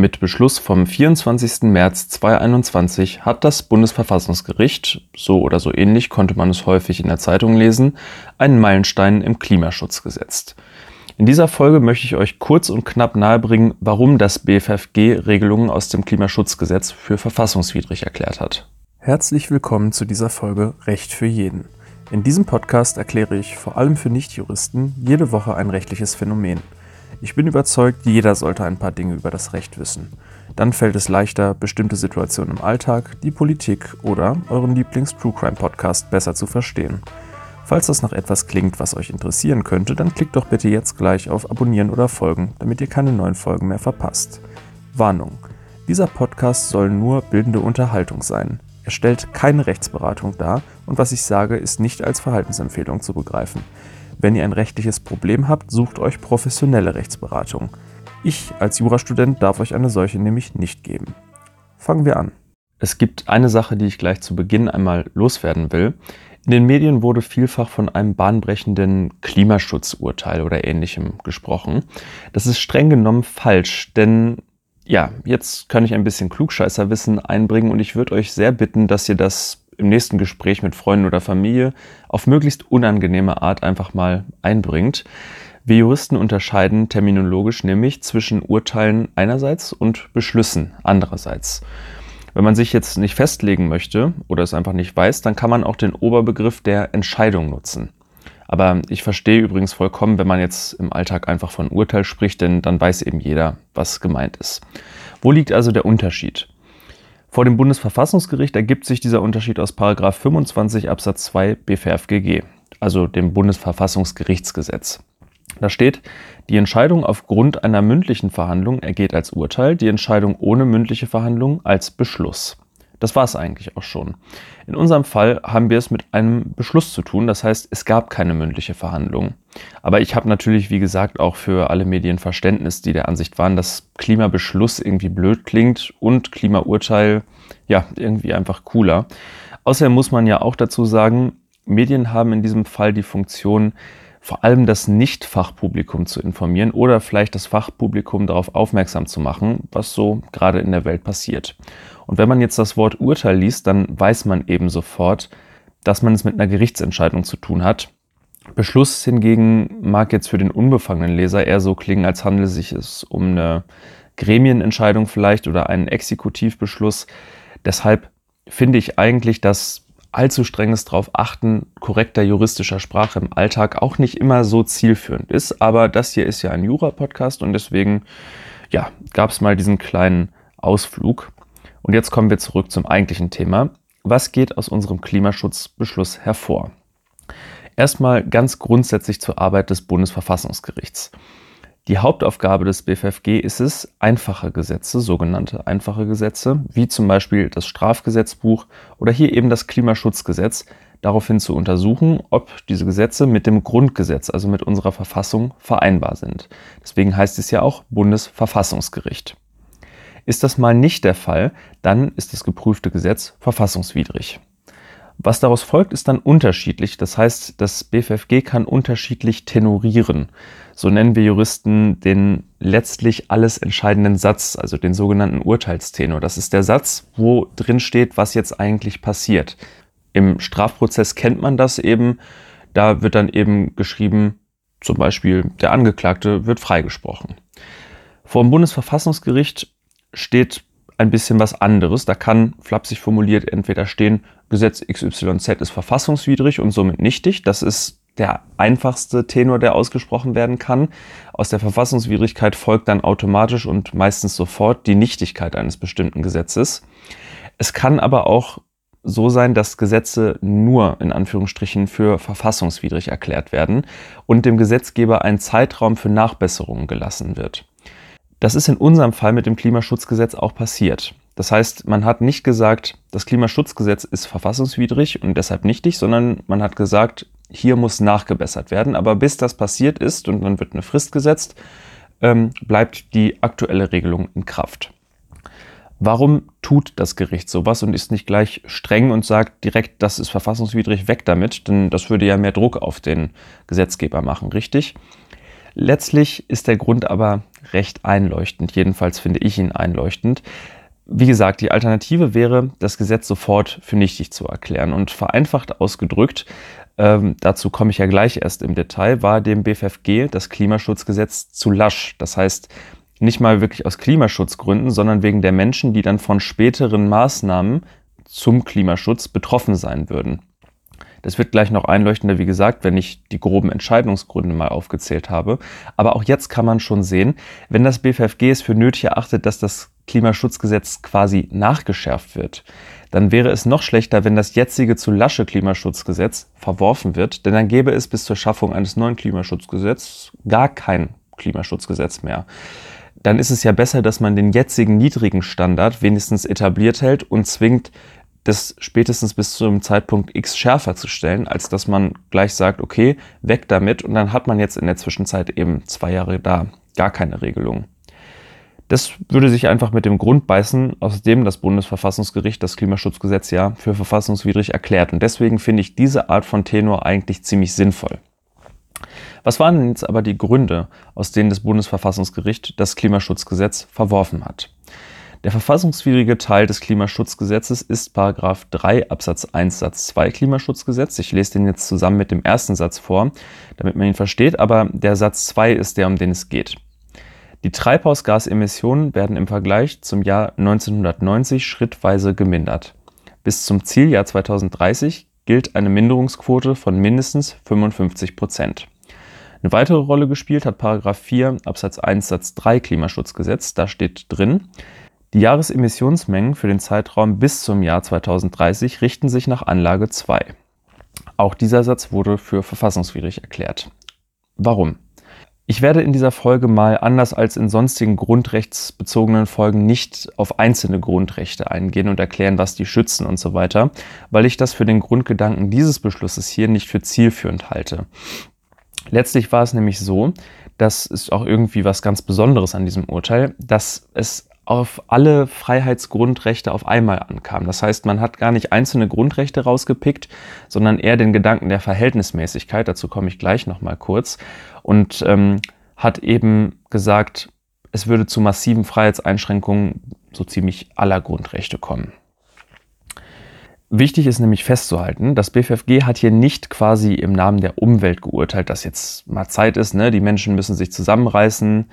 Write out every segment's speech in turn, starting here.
Mit Beschluss vom 24. März 2021 hat das Bundesverfassungsgericht, so oder so ähnlich konnte man es häufig in der Zeitung lesen, einen Meilenstein im Klimaschutz gesetzt. In dieser Folge möchte ich euch kurz und knapp nahebringen, warum das BFFG Regelungen aus dem Klimaschutzgesetz für verfassungswidrig erklärt hat. Herzlich willkommen zu dieser Folge Recht für jeden. In diesem Podcast erkläre ich vor allem für Nichtjuristen jede Woche ein rechtliches Phänomen. Ich bin überzeugt, jeder sollte ein paar Dinge über das Recht wissen. Dann fällt es leichter, bestimmte Situationen im Alltag, die Politik oder euren Lieblings-True Crime Podcast besser zu verstehen. Falls das nach etwas klingt, was euch interessieren könnte, dann klickt doch bitte jetzt gleich auf Abonnieren oder Folgen, damit ihr keine neuen Folgen mehr verpasst. Warnung: Dieser Podcast soll nur bildende Unterhaltung sein. Er stellt keine Rechtsberatung dar und was ich sage, ist nicht als Verhaltensempfehlung zu begreifen. Wenn ihr ein rechtliches Problem habt, sucht euch professionelle Rechtsberatung. Ich als Jurastudent darf euch eine solche nämlich nicht geben. Fangen wir an. Es gibt eine Sache, die ich gleich zu Beginn einmal loswerden will. In den Medien wurde vielfach von einem bahnbrechenden Klimaschutzurteil oder ähnlichem gesprochen. Das ist streng genommen falsch, denn ja, jetzt kann ich ein bisschen Klugscheißerwissen einbringen und ich würde euch sehr bitten, dass ihr das im nächsten Gespräch mit Freunden oder Familie auf möglichst unangenehme Art einfach mal einbringt. Wir Juristen unterscheiden terminologisch nämlich zwischen Urteilen einerseits und Beschlüssen andererseits. Wenn man sich jetzt nicht festlegen möchte oder es einfach nicht weiß, dann kann man auch den Oberbegriff der Entscheidung nutzen. Aber ich verstehe übrigens vollkommen, wenn man jetzt im Alltag einfach von Urteil spricht, denn dann weiß eben jeder, was gemeint ist. Wo liegt also der Unterschied? Vor dem Bundesverfassungsgericht ergibt sich dieser Unterschied aus 25 Absatz 2 BVFGG, also dem Bundesverfassungsgerichtsgesetz. Da steht, die Entscheidung aufgrund einer mündlichen Verhandlung ergeht als Urteil, die Entscheidung ohne mündliche Verhandlung als Beschluss. Das war es eigentlich auch schon. In unserem Fall haben wir es mit einem Beschluss zu tun, das heißt, es gab keine mündliche Verhandlung. Aber ich habe natürlich, wie gesagt, auch für alle Medien Verständnis, die der Ansicht waren, dass Klimabeschluss irgendwie blöd klingt und Klimaurteil ja irgendwie einfach cooler. Außerdem muss man ja auch dazu sagen, Medien haben in diesem Fall die Funktion, vor allem das Nicht-Fachpublikum zu informieren oder vielleicht das Fachpublikum darauf aufmerksam zu machen, was so gerade in der Welt passiert. Und wenn man jetzt das Wort Urteil liest, dann weiß man eben sofort, dass man es mit einer Gerichtsentscheidung zu tun hat. Beschluss hingegen mag jetzt für den unbefangenen Leser eher so klingen, als handele es sich um eine Gremienentscheidung vielleicht oder einen Exekutivbeschluss. Deshalb finde ich eigentlich, dass allzu strenges darauf achten korrekter juristischer Sprache im Alltag auch nicht immer so zielführend ist. Aber das hier ist ja ein Jura-Podcast und deswegen ja, gab es mal diesen kleinen Ausflug. Und jetzt kommen wir zurück zum eigentlichen Thema. Was geht aus unserem Klimaschutzbeschluss hervor? Erstmal ganz grundsätzlich zur Arbeit des Bundesverfassungsgerichts. Die Hauptaufgabe des BFFG ist es, einfache Gesetze, sogenannte einfache Gesetze, wie zum Beispiel das Strafgesetzbuch oder hier eben das Klimaschutzgesetz, daraufhin zu untersuchen, ob diese Gesetze mit dem Grundgesetz, also mit unserer Verfassung, vereinbar sind. Deswegen heißt es ja auch Bundesverfassungsgericht. Ist das mal nicht der Fall, dann ist das geprüfte Gesetz verfassungswidrig. Was daraus folgt, ist dann unterschiedlich. Das heißt, das BFFG kann unterschiedlich tenorieren. So nennen wir Juristen den letztlich alles entscheidenden Satz, also den sogenannten Urteilstenor. Das ist der Satz, wo drin steht, was jetzt eigentlich passiert. Im Strafprozess kennt man das eben. Da wird dann eben geschrieben, zum Beispiel der Angeklagte wird freigesprochen. Vor dem Bundesverfassungsgericht steht ein bisschen was anderes. Da kann, flapsig formuliert, entweder stehen, Gesetz XYZ ist verfassungswidrig und somit nichtig. Das ist der einfachste Tenor, der ausgesprochen werden kann. Aus der Verfassungswidrigkeit folgt dann automatisch und meistens sofort die Nichtigkeit eines bestimmten Gesetzes. Es kann aber auch so sein, dass Gesetze nur in Anführungsstrichen für verfassungswidrig erklärt werden und dem Gesetzgeber ein Zeitraum für Nachbesserungen gelassen wird. Das ist in unserem Fall mit dem Klimaschutzgesetz auch passiert. Das heißt, man hat nicht gesagt, das Klimaschutzgesetz ist verfassungswidrig und deshalb nichtig, sondern man hat gesagt, hier muss nachgebessert werden. Aber bis das passiert ist und dann wird eine Frist gesetzt, ähm, bleibt die aktuelle Regelung in Kraft. Warum tut das Gericht sowas und ist nicht gleich streng und sagt direkt, das ist verfassungswidrig, weg damit? Denn das würde ja mehr Druck auf den Gesetzgeber machen, richtig? Letztlich ist der Grund aber recht einleuchtend. Jedenfalls finde ich ihn einleuchtend. Wie gesagt, die Alternative wäre, das Gesetz sofort für nichtig zu erklären. Und vereinfacht ausgedrückt, ähm, dazu komme ich ja gleich erst im Detail, war dem BFFG das Klimaschutzgesetz zu lasch. Das heißt, nicht mal wirklich aus Klimaschutzgründen, sondern wegen der Menschen, die dann von späteren Maßnahmen zum Klimaschutz betroffen sein würden. Das wird gleich noch einleuchtender, wie gesagt, wenn ich die groben Entscheidungsgründe mal aufgezählt habe. Aber auch jetzt kann man schon sehen, wenn das BFFG es für nötig erachtet, dass das Klimaschutzgesetz quasi nachgeschärft wird, dann wäre es noch schlechter, wenn das jetzige zu lasche Klimaschutzgesetz verworfen wird, denn dann gäbe es bis zur Schaffung eines neuen Klimaschutzgesetzes gar kein Klimaschutzgesetz mehr. Dann ist es ja besser, dass man den jetzigen niedrigen Standard wenigstens etabliert hält und zwingt, das spätestens bis zum Zeitpunkt X schärfer zu stellen, als dass man gleich sagt, okay, weg damit und dann hat man jetzt in der Zwischenzeit eben zwei Jahre da gar keine Regelung. Das würde sich einfach mit dem Grund beißen, aus dem das Bundesverfassungsgericht das Klimaschutzgesetz ja für verfassungswidrig erklärt. Und deswegen finde ich diese Art von Tenor eigentlich ziemlich sinnvoll. Was waren denn jetzt aber die Gründe, aus denen das Bundesverfassungsgericht das Klimaschutzgesetz verworfen hat? Der verfassungswidrige Teil des Klimaschutzgesetzes ist Paragraph 3 Absatz 1 Satz 2 Klimaschutzgesetz. Ich lese den jetzt zusammen mit dem ersten Satz vor, damit man ihn versteht, aber der Satz 2 ist der, um den es geht. Die Treibhausgasemissionen werden im Vergleich zum Jahr 1990 schrittweise gemindert. Bis zum Zieljahr 2030 gilt eine Minderungsquote von mindestens 55 Prozent. Eine weitere Rolle gespielt hat Paragraph 4 Absatz 1 Satz 3 Klimaschutzgesetz. Da steht drin, die Jahresemissionsmengen für den Zeitraum bis zum Jahr 2030 richten sich nach Anlage 2. Auch dieser Satz wurde für verfassungswidrig erklärt. Warum? Ich werde in dieser Folge mal anders als in sonstigen grundrechtsbezogenen Folgen nicht auf einzelne Grundrechte eingehen und erklären, was die schützen und so weiter, weil ich das für den Grundgedanken dieses Beschlusses hier nicht für zielführend halte. Letztlich war es nämlich so, das ist auch irgendwie was ganz Besonderes an diesem Urteil, dass es auf alle Freiheitsgrundrechte auf einmal ankam. Das heißt, man hat gar nicht einzelne Grundrechte rausgepickt, sondern eher den Gedanken der Verhältnismäßigkeit, dazu komme ich gleich nochmal kurz, und ähm, hat eben gesagt, es würde zu massiven Freiheitseinschränkungen so ziemlich aller Grundrechte kommen. Wichtig ist nämlich festzuhalten, das BFFG hat hier nicht quasi im Namen der Umwelt geurteilt, dass jetzt mal Zeit ist, ne? die Menschen müssen sich zusammenreißen,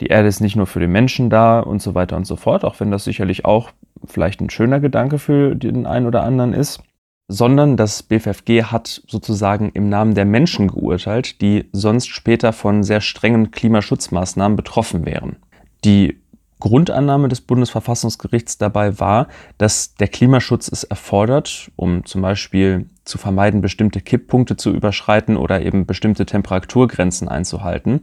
die Erde ist nicht nur für den Menschen da und so weiter und so fort, auch wenn das sicherlich auch vielleicht ein schöner Gedanke für den einen oder anderen ist, sondern das BFFG hat sozusagen im Namen der Menschen geurteilt, die sonst später von sehr strengen Klimaschutzmaßnahmen betroffen wären. Die Grundannahme des Bundesverfassungsgerichts dabei war, dass der Klimaschutz es erfordert, um zum Beispiel zu vermeiden, bestimmte Kipppunkte zu überschreiten oder eben bestimmte Temperaturgrenzen einzuhalten,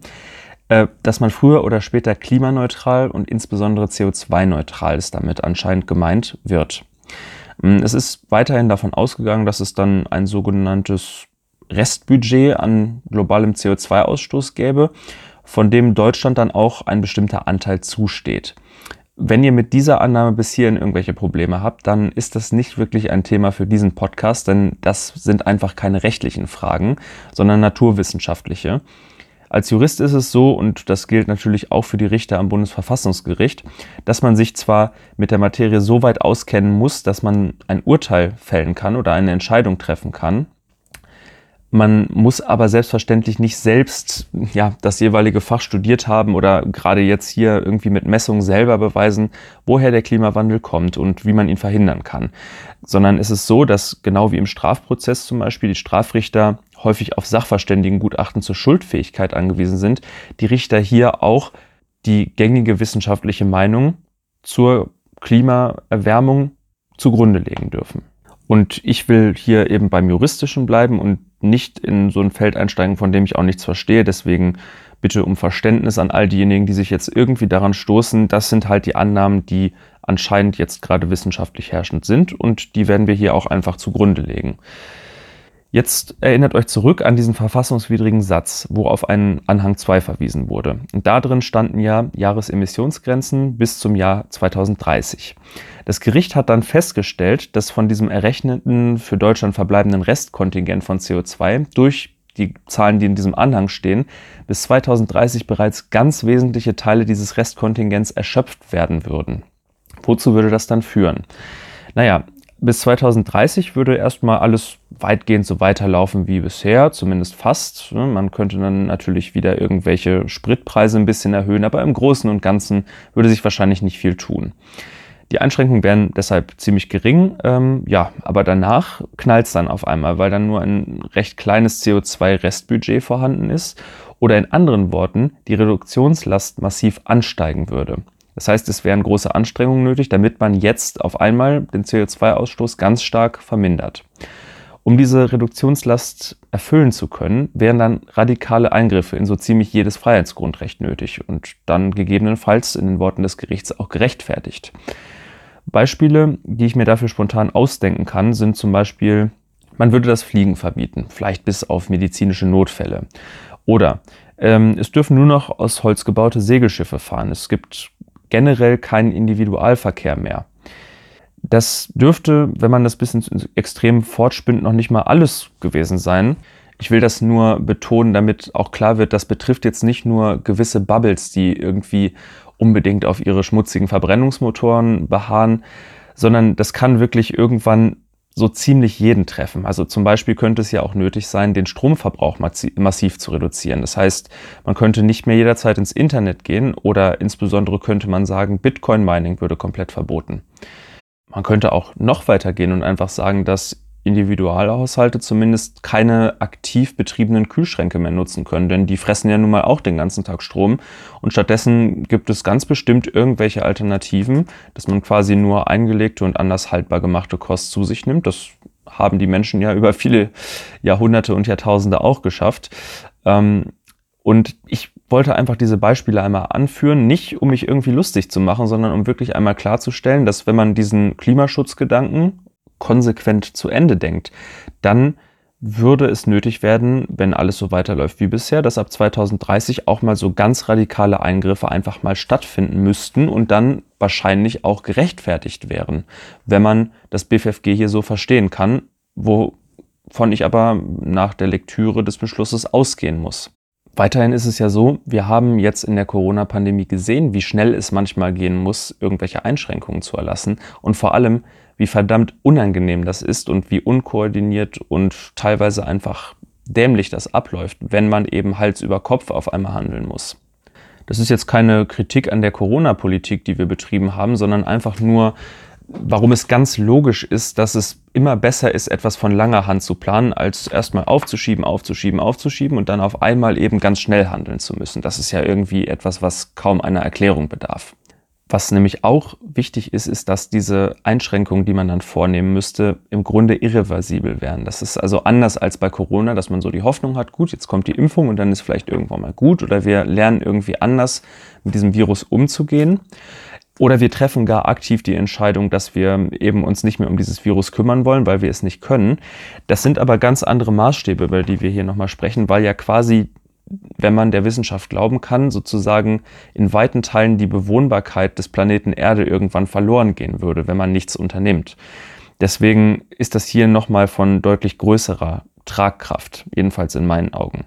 dass man früher oder später klimaneutral und insbesondere CO2-neutral ist damit anscheinend gemeint wird. Mm, es ist weiterhin davon ausgegangen, dass es dann ein sogenanntes Restbudget an globalem CO2-Ausstoß gäbe, von dem Deutschland dann auch ein bestimmter Anteil zusteht. Wenn ihr mit dieser Annahme bis hierhin irgendwelche Probleme habt, dann ist das nicht wirklich ein Thema für diesen Podcast, denn das sind einfach keine rechtlichen Fragen, sondern naturwissenschaftliche. Als Jurist ist es so, und das gilt natürlich auch für die Richter am Bundesverfassungsgericht, dass man sich zwar mit der Materie so weit auskennen muss, dass man ein Urteil fällen kann oder eine Entscheidung treffen kann, man muss aber selbstverständlich nicht selbst ja, das jeweilige Fach studiert haben oder gerade jetzt hier irgendwie mit Messungen selber beweisen, woher der Klimawandel kommt und wie man ihn verhindern kann. Sondern es ist so, dass genau wie im Strafprozess zum Beispiel die Strafrichter häufig auf Sachverständigengutachten zur Schuldfähigkeit angewiesen sind, die Richter hier auch die gängige wissenschaftliche Meinung zur Klimaerwärmung zugrunde legen dürfen. Und ich will hier eben beim Juristischen bleiben und nicht in so ein Feld einsteigen, von dem ich auch nichts verstehe. Deswegen bitte um Verständnis an all diejenigen, die sich jetzt irgendwie daran stoßen. Das sind halt die Annahmen, die anscheinend jetzt gerade wissenschaftlich herrschend sind und die werden wir hier auch einfach zugrunde legen. Jetzt erinnert euch zurück an diesen verfassungswidrigen Satz, wo auf einen Anhang 2 verwiesen wurde. Und da drin standen ja Jahresemissionsgrenzen bis zum Jahr 2030. Das Gericht hat dann festgestellt, dass von diesem errechneten für Deutschland verbleibenden Restkontingent von CO2 durch die Zahlen, die in diesem Anhang stehen, bis 2030 bereits ganz wesentliche Teile dieses Restkontingents erschöpft werden würden. Wozu würde das dann führen? Naja, bis 2030 würde erstmal alles weitgehend so weiterlaufen wie bisher, zumindest fast. Ne? Man könnte dann natürlich wieder irgendwelche Spritpreise ein bisschen erhöhen, aber im Großen und Ganzen würde sich wahrscheinlich nicht viel tun. Die Einschränkungen wären deshalb ziemlich gering, ähm, ja, aber danach knallt es dann auf einmal, weil dann nur ein recht kleines CO2-Restbudget vorhanden ist oder in anderen Worten die Reduktionslast massiv ansteigen würde. Das heißt, es wären große Anstrengungen nötig, damit man jetzt auf einmal den CO2-Ausstoß ganz stark vermindert. Um diese Reduktionslast erfüllen zu können, wären dann radikale Eingriffe in so ziemlich jedes Freiheitsgrundrecht nötig und dann gegebenenfalls in den Worten des Gerichts auch gerechtfertigt. Beispiele, die ich mir dafür spontan ausdenken kann, sind zum Beispiel, man würde das Fliegen verbieten, vielleicht bis auf medizinische Notfälle. Oder ähm, es dürfen nur noch aus Holz gebaute Segelschiffe fahren. Es gibt generell keinen Individualverkehr mehr. Das dürfte, wenn man das bis ins Extrem fortspinnt, noch nicht mal alles gewesen sein. Ich will das nur betonen, damit auch klar wird, das betrifft jetzt nicht nur gewisse Bubbles, die irgendwie unbedingt auf ihre schmutzigen Verbrennungsmotoren beharren, sondern das kann wirklich irgendwann so ziemlich jeden treffen. Also zum Beispiel könnte es ja auch nötig sein, den Stromverbrauch massiv zu reduzieren. Das heißt, man könnte nicht mehr jederzeit ins Internet gehen oder insbesondere könnte man sagen, Bitcoin-Mining würde komplett verboten. Man könnte auch noch weiter gehen und einfach sagen, dass Individualhaushalte zumindest keine aktiv betriebenen Kühlschränke mehr nutzen können, denn die fressen ja nun mal auch den ganzen Tag Strom und stattdessen gibt es ganz bestimmt irgendwelche Alternativen, dass man quasi nur eingelegte und anders haltbar gemachte Kost zu sich nimmt. Das haben die Menschen ja über viele Jahrhunderte und Jahrtausende auch geschafft. Ähm, und ich wollte einfach diese Beispiele einmal anführen, nicht um mich irgendwie lustig zu machen, sondern um wirklich einmal klarzustellen, dass wenn man diesen Klimaschutzgedanken konsequent zu Ende denkt, dann würde es nötig werden, wenn alles so weiterläuft wie bisher, dass ab 2030 auch mal so ganz radikale Eingriffe einfach mal stattfinden müssten und dann wahrscheinlich auch gerechtfertigt wären, wenn man das BFFG hier so verstehen kann, wovon ich aber nach der Lektüre des Beschlusses ausgehen muss. Weiterhin ist es ja so, wir haben jetzt in der Corona-Pandemie gesehen, wie schnell es manchmal gehen muss, irgendwelche Einschränkungen zu erlassen und vor allem, wie verdammt unangenehm das ist und wie unkoordiniert und teilweise einfach dämlich das abläuft, wenn man eben Hals über Kopf auf einmal handeln muss. Das ist jetzt keine Kritik an der Corona-Politik, die wir betrieben haben, sondern einfach nur, warum es ganz logisch ist, dass es immer besser ist, etwas von langer Hand zu planen, als erstmal aufzuschieben, aufzuschieben, aufzuschieben und dann auf einmal eben ganz schnell handeln zu müssen. Das ist ja irgendwie etwas, was kaum einer Erklärung bedarf. Was nämlich auch wichtig ist, ist, dass diese Einschränkungen, die man dann vornehmen müsste, im Grunde irreversibel wären. Das ist also anders als bei Corona, dass man so die Hoffnung hat, gut, jetzt kommt die Impfung und dann ist vielleicht irgendwann mal gut oder wir lernen irgendwie anders mit diesem Virus umzugehen. Oder wir treffen gar aktiv die Entscheidung, dass wir eben uns nicht mehr um dieses Virus kümmern wollen, weil wir es nicht können. Das sind aber ganz andere Maßstäbe, über die wir hier nochmal sprechen, weil ja quasi wenn man der Wissenschaft glauben kann, sozusagen in weiten Teilen die Bewohnbarkeit des Planeten Erde irgendwann verloren gehen würde, wenn man nichts unternimmt. Deswegen ist das hier nochmal von deutlich größerer Tragkraft, jedenfalls in meinen Augen.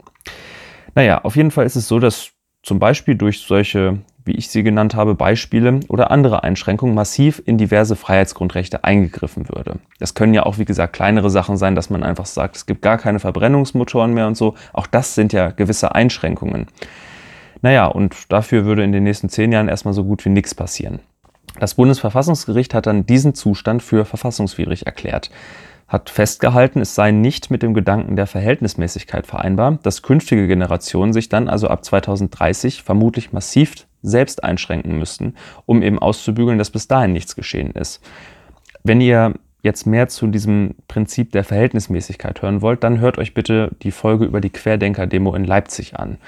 Naja, auf jeden Fall ist es so, dass zum Beispiel durch solche wie ich sie genannt habe, Beispiele oder andere Einschränkungen massiv in diverse Freiheitsgrundrechte eingegriffen würde. Das können ja auch, wie gesagt, kleinere Sachen sein, dass man einfach sagt, es gibt gar keine Verbrennungsmotoren mehr und so. Auch das sind ja gewisse Einschränkungen. Naja, und dafür würde in den nächsten zehn Jahren erstmal so gut wie nichts passieren. Das Bundesverfassungsgericht hat dann diesen Zustand für verfassungswidrig erklärt hat festgehalten, es sei nicht mit dem Gedanken der Verhältnismäßigkeit vereinbar, dass künftige Generationen sich dann also ab 2030 vermutlich massiv selbst einschränken müssten, um eben auszubügeln, dass bis dahin nichts geschehen ist. Wenn ihr jetzt mehr zu diesem Prinzip der Verhältnismäßigkeit hören wollt, dann hört euch bitte die Folge über die Querdenker-Demo in Leipzig an.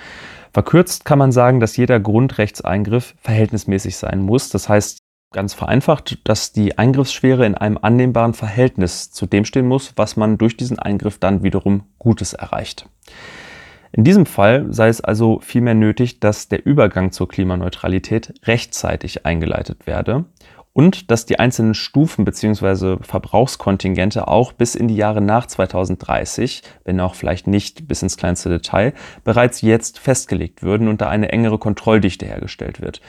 Verkürzt kann man sagen, dass jeder Grundrechtseingriff verhältnismäßig sein muss. Das heißt, ganz vereinfacht, dass die Eingriffsschwere in einem annehmbaren Verhältnis zu dem stehen muss, was man durch diesen Eingriff dann wiederum Gutes erreicht. In diesem Fall sei es also vielmehr nötig, dass der Übergang zur Klimaneutralität rechtzeitig eingeleitet werde und dass die einzelnen Stufen bzw. Verbrauchskontingente auch bis in die Jahre nach 2030, wenn auch vielleicht nicht bis ins kleinste Detail, bereits jetzt festgelegt würden und da eine engere Kontrolldichte hergestellt wird.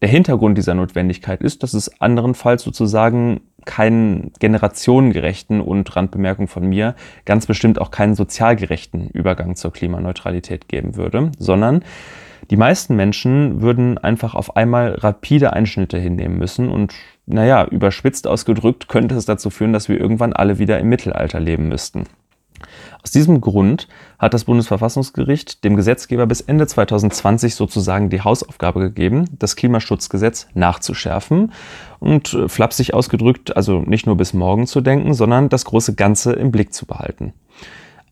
Der Hintergrund dieser Notwendigkeit ist, dass es anderenfalls sozusagen keinen generationengerechten und Randbemerkung von mir ganz bestimmt auch keinen sozialgerechten Übergang zur Klimaneutralität geben würde, sondern die meisten Menschen würden einfach auf einmal rapide Einschnitte hinnehmen müssen und naja, überspitzt ausgedrückt könnte es dazu führen, dass wir irgendwann alle wieder im Mittelalter leben müssten. Aus diesem Grund hat das Bundesverfassungsgericht dem Gesetzgeber bis Ende 2020 sozusagen die Hausaufgabe gegeben, das Klimaschutzgesetz nachzuschärfen und äh, flapsig ausgedrückt, also nicht nur bis morgen zu denken, sondern das große Ganze im Blick zu behalten.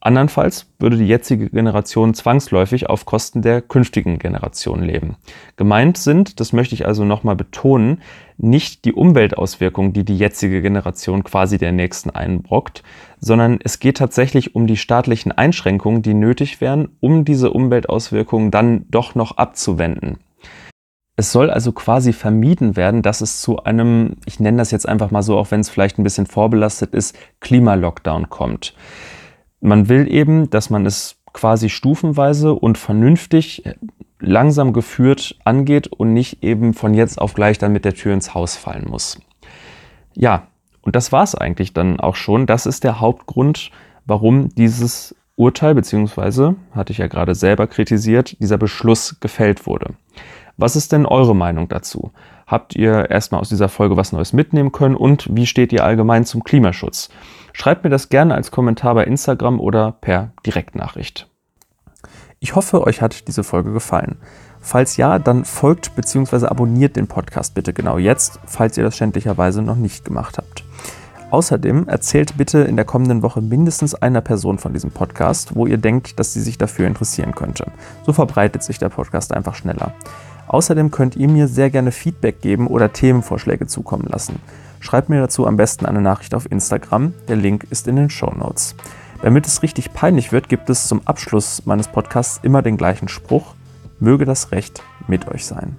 Andernfalls würde die jetzige Generation zwangsläufig auf Kosten der künftigen Generation leben. Gemeint sind, das möchte ich also nochmal betonen, nicht die Umweltauswirkungen, die die jetzige Generation quasi der nächsten einbrockt, sondern es geht tatsächlich um die staatlichen Einschränkungen, die nötig wären, um diese Umweltauswirkungen dann doch noch abzuwenden. Es soll also quasi vermieden werden, dass es zu einem, ich nenne das jetzt einfach mal so, auch wenn es vielleicht ein bisschen vorbelastet ist, Klimalockdown kommt. Man will eben, dass man es quasi stufenweise und vernünftig äh, langsam geführt angeht und nicht eben von jetzt auf gleich dann mit der Tür ins Haus fallen muss. Ja, und das war es eigentlich dann auch schon. Das ist der Hauptgrund, warum dieses Urteil, beziehungsweise, hatte ich ja gerade selber kritisiert, dieser Beschluss gefällt wurde. Was ist denn eure Meinung dazu? Habt ihr erstmal aus dieser Folge was Neues mitnehmen können und wie steht ihr allgemein zum Klimaschutz? Schreibt mir das gerne als Kommentar bei Instagram oder per Direktnachricht. Ich hoffe, euch hat diese Folge gefallen. Falls ja, dann folgt bzw. abonniert den Podcast bitte genau jetzt, falls ihr das schändlicherweise noch nicht gemacht habt. Außerdem erzählt bitte in der kommenden Woche mindestens einer Person von diesem Podcast, wo ihr denkt, dass sie sich dafür interessieren könnte. So verbreitet sich der Podcast einfach schneller. Außerdem könnt ihr mir sehr gerne Feedback geben oder Themenvorschläge zukommen lassen. Schreibt mir dazu am besten eine Nachricht auf Instagram. Der Link ist in den Show Notes. Damit es richtig peinlich wird, gibt es zum Abschluss meines Podcasts immer den gleichen Spruch. Möge das Recht mit euch sein.